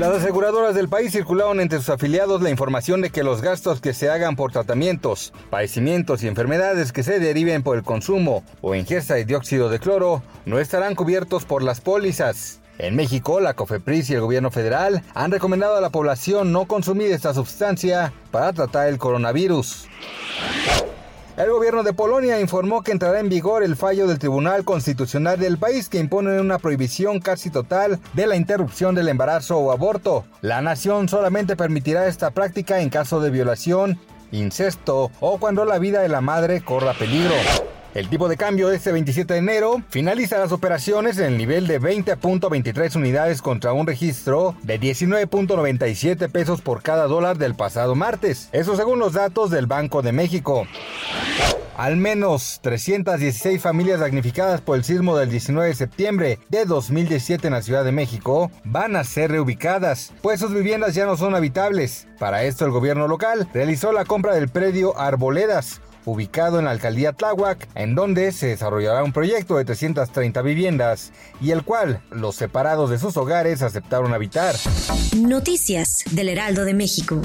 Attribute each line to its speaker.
Speaker 1: Las aseguradoras del país circularon entre sus afiliados la información de que los gastos que se hagan por tratamientos, padecimientos y enfermedades que se deriven por el consumo o ingesta de dióxido de cloro no estarán cubiertos por las pólizas. En México, la COFEPRIS y el gobierno federal han recomendado a la población no consumir esta sustancia para tratar el coronavirus. El gobierno de Polonia informó que entrará en vigor el fallo del Tribunal Constitucional del país que impone una prohibición casi total de la interrupción del embarazo o aborto. La nación solamente permitirá esta práctica en caso de violación, incesto o cuando la vida de la madre corra peligro. El tipo de cambio este 27 de enero finaliza las operaciones en el nivel de 20.23 unidades contra un registro de 19.97 pesos por cada dólar del pasado martes. Eso según los datos del Banco de México. Al menos 316 familias damnificadas por el sismo del 19 de septiembre de 2017 en la Ciudad de México van a ser reubicadas, pues sus viviendas ya no son habitables. Para esto el gobierno local realizó la compra del predio Arboledas, ubicado en la alcaldía Tláhuac, en donde se desarrollará un proyecto de 330 viviendas y el cual los separados de sus hogares aceptaron habitar.
Speaker 2: Noticias del Heraldo de México.